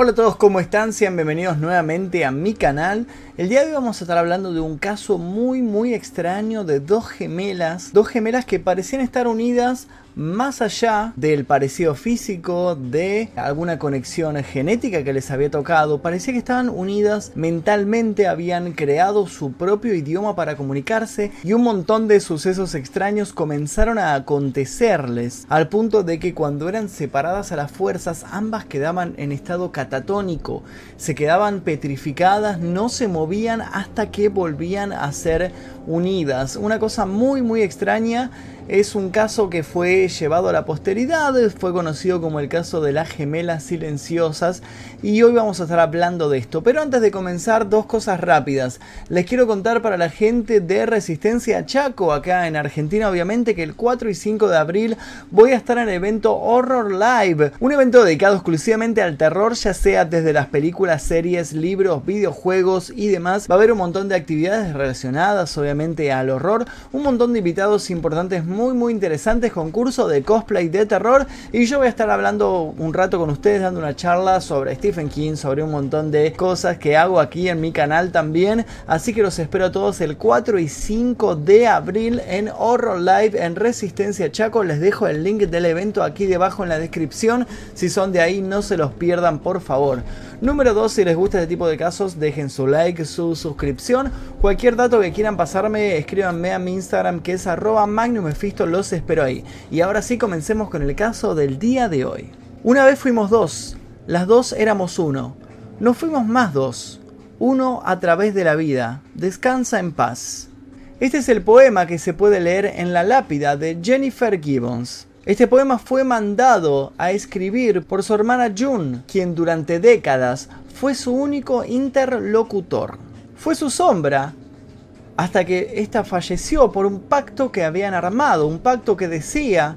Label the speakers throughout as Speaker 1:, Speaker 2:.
Speaker 1: Hola a todos, ¿cómo están? Sean bienvenidos nuevamente a mi canal. El día de hoy vamos a estar hablando de un caso muy muy extraño de dos gemelas, dos gemelas que parecían estar unidas más allá del parecido físico, de alguna conexión genética que les había tocado, parecía que estaban unidas mentalmente, habían creado su propio idioma para comunicarse y un montón de sucesos extraños comenzaron a acontecerles, al punto de que cuando eran separadas a las fuerzas, ambas quedaban en estado catatónico, se quedaban petrificadas, no se movían hasta que volvían a ser unidas. Una cosa muy muy extraña es un caso que fue llevado a la posteridad, fue conocido como el caso de las gemelas silenciosas y hoy vamos a estar hablando de esto. Pero antes de comenzar, dos cosas rápidas. Les quiero contar para la gente de Resistencia Chaco, acá en Argentina, obviamente que el 4 y 5 de abril voy a estar en el evento Horror Live, un evento dedicado exclusivamente al terror, ya sea desde las películas, series, libros, videojuegos y demás. Va a haber un montón de actividades relacionadas, obviamente, al horror, un montón de invitados importantes muy interesantes, concurso de cosplay de terror y yo voy a estar hablando un rato con ustedes dando una charla sobre Stephen King, sobre un montón de cosas que hago aquí en mi canal también, así que los espero a todos el 4 y 5 de abril en Horror Live en Resistencia Chaco, les dejo el link del evento aquí debajo en la descripción, si son de ahí no se los pierdan por favor. Número 2, si les gusta este tipo de casos, dejen su like, su suscripción. Cualquier dato que quieran pasarme, escríbanme a mi Instagram que es arroba los espero ahí. Y ahora sí, comencemos con el caso del día de hoy. Una vez fuimos dos, las dos éramos uno. No fuimos más dos, uno a través de la vida. Descansa en paz. Este es el poema que se puede leer en la lápida de Jennifer Gibbons. Este poema fue mandado a escribir por su hermana June, quien durante décadas fue su único interlocutor. Fue su sombra hasta que ésta falleció por un pacto que habían armado, un pacto que decía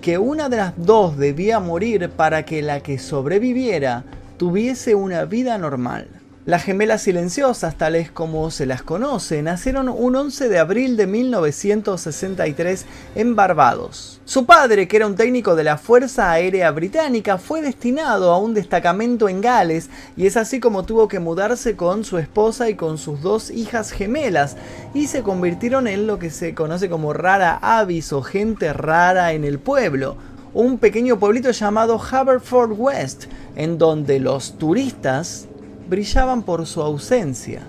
Speaker 1: que una de las dos debía morir para que la que sobreviviera tuviese una vida normal. Las gemelas silenciosas, tales como se las conoce, nacieron un 11 de abril de 1963 en Barbados. Su padre, que era un técnico de la Fuerza Aérea Británica, fue destinado a un destacamento en Gales y es así como tuvo que mudarse con su esposa y con sus dos hijas gemelas y se convirtieron en lo que se conoce como rara avis o gente rara en el pueblo un pequeño pueblito llamado Haverford West, en donde los turistas brillaban por su ausencia.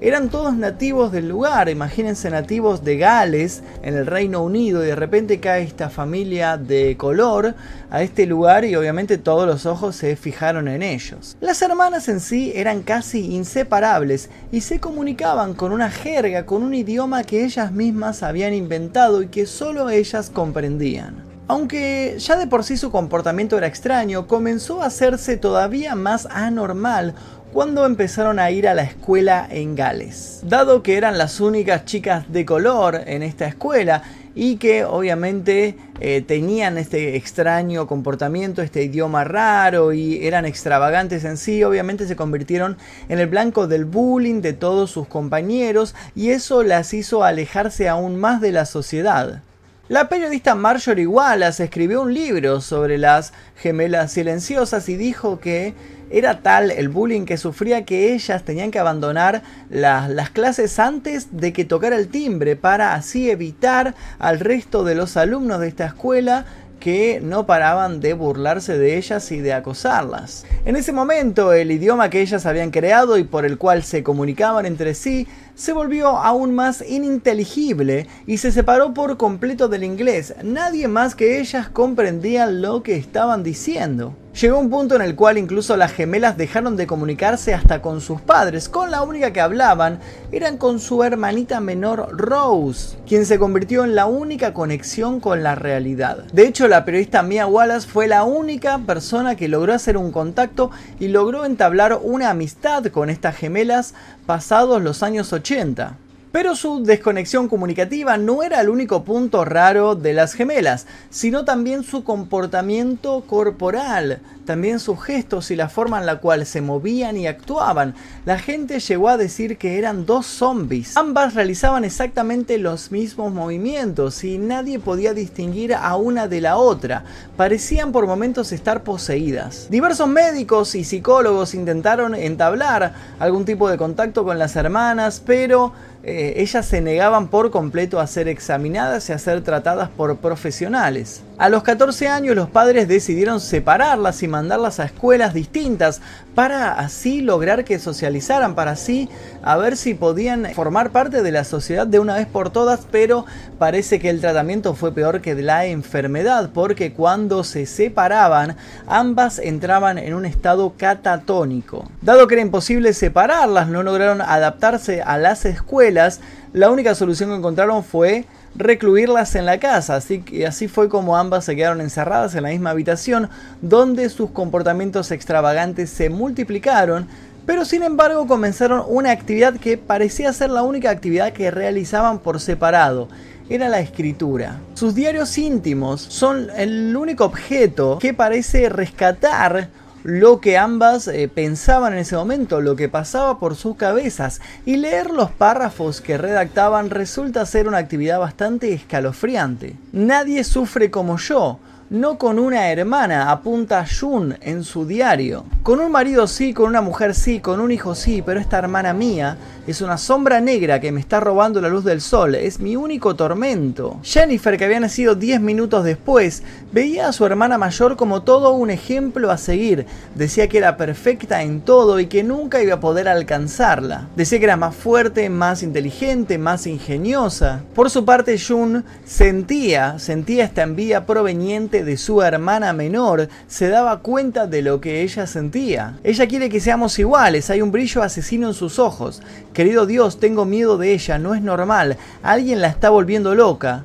Speaker 1: Eran todos nativos del lugar, imagínense nativos de Gales en el Reino Unido y de repente cae esta familia de color a este lugar y obviamente todos los ojos se fijaron en ellos. Las hermanas en sí eran casi inseparables y se comunicaban con una jerga, con un idioma que ellas mismas habían inventado y que solo ellas comprendían. Aunque ya de por sí su comportamiento era extraño, comenzó a hacerse todavía más anormal cuando empezaron a ir a la escuela en Gales. Dado que eran las únicas chicas de color en esta escuela y que obviamente eh, tenían este extraño comportamiento, este idioma raro y eran extravagantes en sí, obviamente se convirtieron en el blanco del bullying de todos sus compañeros y eso las hizo alejarse aún más de la sociedad. La periodista Marjorie Wallace escribió un libro sobre las gemelas silenciosas y dijo que era tal el bullying que sufría que ellas tenían que abandonar las clases antes de que tocara el timbre para así evitar al resto de los alumnos de esta escuela que no paraban de burlarse de ellas y de acosarlas. En ese momento el idioma que ellas habían creado y por el cual se comunicaban entre sí se volvió aún más ininteligible y se separó por completo del inglés. Nadie más que ellas comprendía lo que estaban diciendo. Llegó un punto en el cual incluso las gemelas dejaron de comunicarse hasta con sus padres, con la única que hablaban eran con su hermanita menor Rose, quien se convirtió en la única conexión con la realidad. De hecho, la periodista Mia Wallace fue la única persona que logró hacer un contacto y logró entablar una amistad con estas gemelas pasados los años 80. Pero su desconexión comunicativa no era el único punto raro de las gemelas, sino también su comportamiento corporal. También sus gestos y la forma en la cual se movían y actuaban. La gente llegó a decir que eran dos zombies. Ambas realizaban exactamente los mismos movimientos y nadie podía distinguir a una de la otra. Parecían por momentos estar poseídas. Diversos médicos y psicólogos intentaron entablar algún tipo de contacto con las hermanas, pero eh, ellas se negaban por completo a ser examinadas y a ser tratadas por profesionales. A los 14 años los padres decidieron separarlas y mandarlas a escuelas distintas para así lograr que socializaran, para así a ver si podían formar parte de la sociedad de una vez por todas, pero parece que el tratamiento fue peor que la enfermedad, porque cuando se separaban, ambas entraban en un estado catatónico. Dado que era imposible separarlas, no lograron adaptarse a las escuelas, la única solución que encontraron fue recluirlas en la casa, así que así fue como ambas se quedaron encerradas en la misma habitación, donde sus comportamientos extravagantes se multiplicaron, pero sin embargo comenzaron una actividad que parecía ser la única actividad que realizaban por separado, era la escritura. Sus diarios íntimos son el único objeto que parece rescatar lo que ambas eh, pensaban en ese momento, lo que pasaba por sus cabezas, y leer los párrafos que redactaban resulta ser una actividad bastante escalofriante. Nadie sufre como yo, no con una hermana, apunta Jun en su diario. Con un marido sí, con una mujer sí, con un hijo sí, pero esta hermana mía es una sombra negra que me está robando la luz del sol, es mi único tormento. Jennifer, que había nacido 10 minutos después, veía a su hermana mayor como todo un ejemplo a seguir. Decía que era perfecta en todo y que nunca iba a poder alcanzarla. Decía que era más fuerte, más inteligente, más ingeniosa. Por su parte, Jun sentía, sentía esta envidia proveniente de su hermana menor, se daba cuenta de lo que ella sentía. Ella quiere que seamos iguales, hay un brillo asesino en sus ojos. Querido Dios, tengo miedo de ella, no es normal. Alguien la está volviendo loca.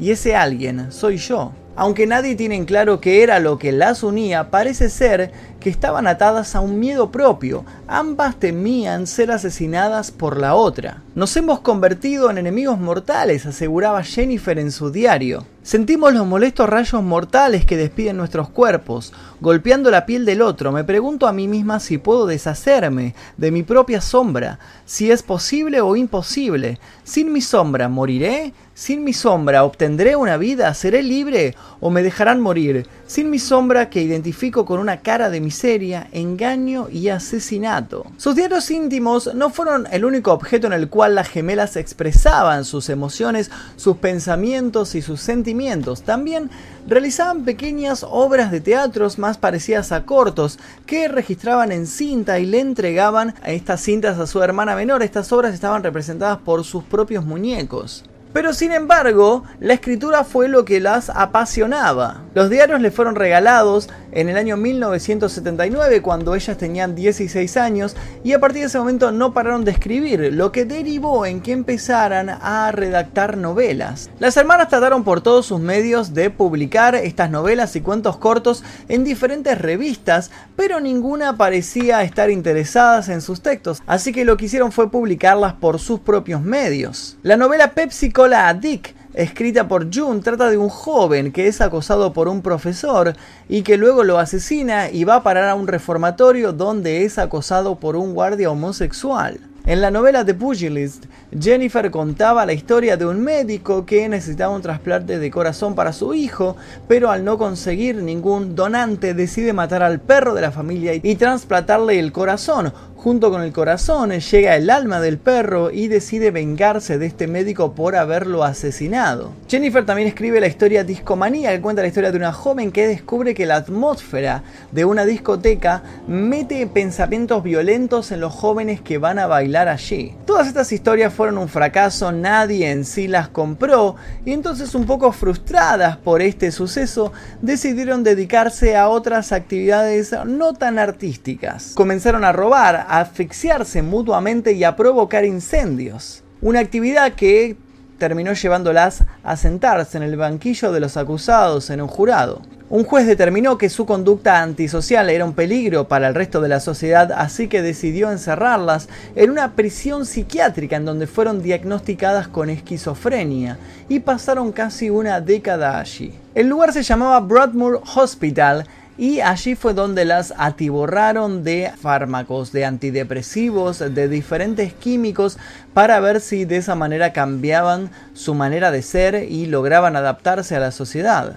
Speaker 1: Y ese alguien soy yo. Aunque nadie tiene en claro qué era lo que las unía, parece ser que estaban atadas a un miedo propio. Ambas temían ser asesinadas por la otra. Nos hemos convertido en enemigos mortales, aseguraba Jennifer en su diario. Sentimos los molestos rayos mortales que despiden nuestros cuerpos, golpeando la piel del otro. Me pregunto a mí misma si puedo deshacerme de mi propia sombra, si es posible o imposible. Sin mi sombra moriré, sin mi sombra obtendré una vida, seré libre o me dejarán morir. Sin mi sombra que identifico con una cara de miseria, engaño y asesinato. Sus diarios íntimos no fueron el único objeto en el cual las gemelas expresaban sus emociones, sus pensamientos y sus sentimientos. También realizaban pequeñas obras de teatros más parecidas a cortos que registraban en cinta y le entregaban a estas cintas a su hermana menor. Estas obras estaban representadas por sus propios muñecos. Pero sin embargo, la escritura fue lo que las apasionaba. Los diarios le fueron regalados en el año 1979 cuando ellas tenían 16 años y a partir de ese momento no pararon de escribir, lo que derivó en que empezaran a redactar novelas. Las hermanas trataron por todos sus medios de publicar estas novelas y cuentos cortos en diferentes revistas, pero ninguna parecía estar interesadas en sus textos, así que lo que hicieron fue publicarlas por sus propios medios. La novela Pepsi Cola a Dick escrita por June, trata de un joven que es acosado por un profesor y que luego lo asesina y va a parar a un reformatorio donde es acosado por un guardia homosexual. En la novela The Pugilist, Jennifer contaba la historia de un médico que necesitaba un trasplante de corazón para su hijo, pero al no conseguir ningún donante decide matar al perro de la familia y trasplantarle el corazón, Junto con el corazón llega el alma del perro y decide vengarse de este médico por haberlo asesinado. Jennifer también escribe la historia Discomanía, que cuenta la historia de una joven que descubre que la atmósfera de una discoteca mete pensamientos violentos en los jóvenes que van a bailar allí. Todas estas historias fueron un fracaso, nadie en sí las compró y entonces un poco frustradas por este suceso decidieron dedicarse a otras actividades no tan artísticas. Comenzaron a robar, a asfixiarse mutuamente y a provocar incendios. Una actividad que terminó llevándolas a sentarse en el banquillo de los acusados en un jurado. Un juez determinó que su conducta antisocial era un peligro para el resto de la sociedad, así que decidió encerrarlas en una prisión psiquiátrica en donde fueron diagnosticadas con esquizofrenia y pasaron casi una década allí. El lugar se llamaba Broadmoor Hospital y allí fue donde las atiborraron de fármacos, de antidepresivos, de diferentes químicos para ver si de esa manera cambiaban su manera de ser y lograban adaptarse a la sociedad.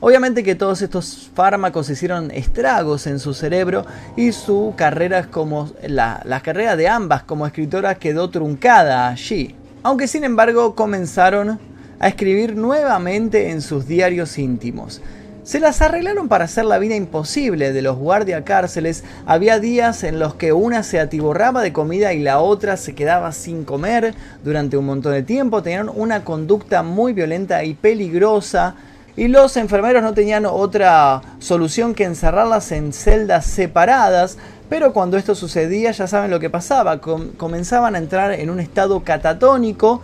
Speaker 1: Obviamente que todos estos fármacos hicieron estragos en su cerebro y su carrera como la, carrera de ambas como escritoras quedó truncada allí. Aunque sin embargo comenzaron a escribir nuevamente en sus diarios íntimos. Se las arreglaron para hacer la vida imposible de los guardiacárceles. Había días en los que una se atiborraba de comida y la otra se quedaba sin comer durante un montón de tiempo. Tenían una conducta muy violenta y peligrosa y los enfermeros no tenían otra solución que encerrarlas en celdas separadas, pero cuando esto sucedía ya saben lo que pasaba, comenzaban a entrar en un estado catatónico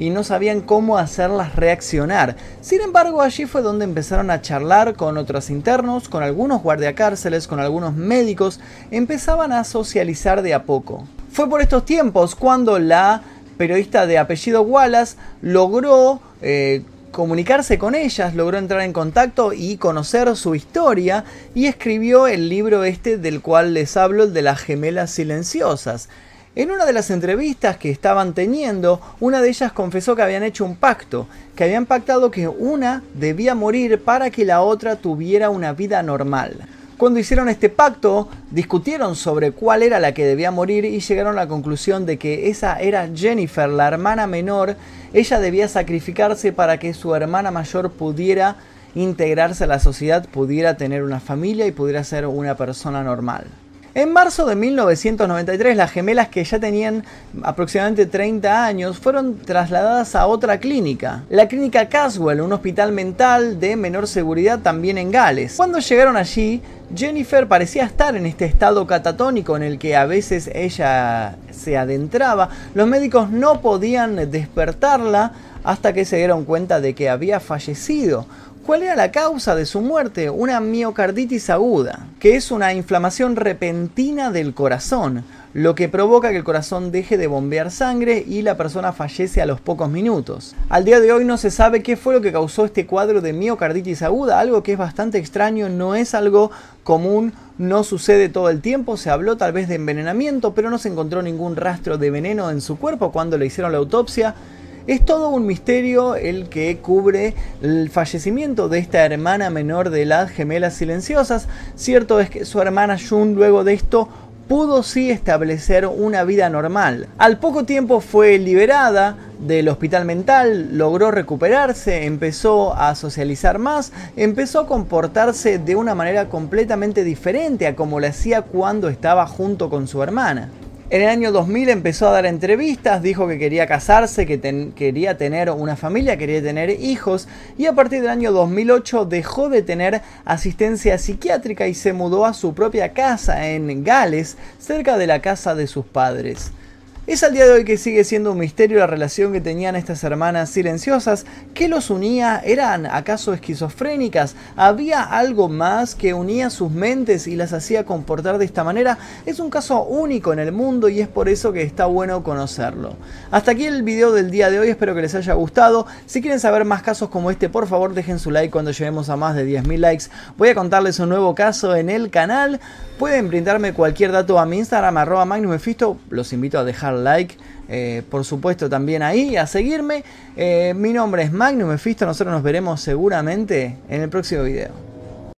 Speaker 1: y no sabían cómo hacerlas reaccionar. Sin embargo, allí fue donde empezaron a charlar con otros internos, con algunos guardiacárceles, con algunos médicos, empezaban a socializar de a poco. Fue por estos tiempos cuando la periodista de apellido Wallace logró eh, comunicarse con ellas, logró entrar en contacto y conocer su historia y escribió el libro este del cual les hablo, el de las gemelas silenciosas. En una de las entrevistas que estaban teniendo, una de ellas confesó que habían hecho un pacto, que habían pactado que una debía morir para que la otra tuviera una vida normal. Cuando hicieron este pacto, discutieron sobre cuál era la que debía morir y llegaron a la conclusión de que esa era Jennifer, la hermana menor. Ella debía sacrificarse para que su hermana mayor pudiera integrarse a la sociedad, pudiera tener una familia y pudiera ser una persona normal. En marzo de 1993, las gemelas que ya tenían aproximadamente 30 años fueron trasladadas a otra clínica, la clínica Caswell, un hospital mental de menor seguridad también en Gales. Cuando llegaron allí, Jennifer parecía estar en este estado catatónico en el que a veces ella se adentraba. Los médicos no podían despertarla hasta que se dieron cuenta de que había fallecido. ¿Cuál era la causa de su muerte? Una miocarditis aguda, que es una inflamación repentina del corazón, lo que provoca que el corazón deje de bombear sangre y la persona fallece a los pocos minutos. Al día de hoy no se sabe qué fue lo que causó este cuadro de miocarditis aguda, algo que es bastante extraño, no es algo común, no sucede todo el tiempo, se habló tal vez de envenenamiento, pero no se encontró ningún rastro de veneno en su cuerpo cuando le hicieron la autopsia. Es todo un misterio el que cubre el fallecimiento de esta hermana menor de las gemelas silenciosas. Cierto es que su hermana June luego de esto pudo sí establecer una vida normal. Al poco tiempo fue liberada del hospital mental, logró recuperarse, empezó a socializar más, empezó a comportarse de una manera completamente diferente a como lo hacía cuando estaba junto con su hermana. En el año 2000 empezó a dar entrevistas, dijo que quería casarse, que quería tener una familia, quería tener hijos y a partir del año 2008 dejó de tener asistencia psiquiátrica y se mudó a su propia casa en Gales, cerca de la casa de sus padres. Es al día de hoy que sigue siendo un misterio la relación que tenían estas hermanas silenciosas. ¿Qué los unía? ¿Eran acaso esquizofrénicas? ¿Había algo más que unía sus mentes y las hacía comportar de esta manera? Es un caso único en el mundo y es por eso que está bueno conocerlo. Hasta aquí el video del día de hoy, espero que les haya gustado. Si quieren saber más casos como este, por favor dejen su like cuando lleguemos a más de 10.000 likes. Voy a contarles un nuevo caso en el canal. Pueden brindarme cualquier dato a mi Instagram, arroba Mephisto. Los invito a dejar like. Eh, por supuesto también ahí, a seguirme. Eh, mi nombre es Magnum Mephisto, nosotros nos veremos seguramente en el próximo video.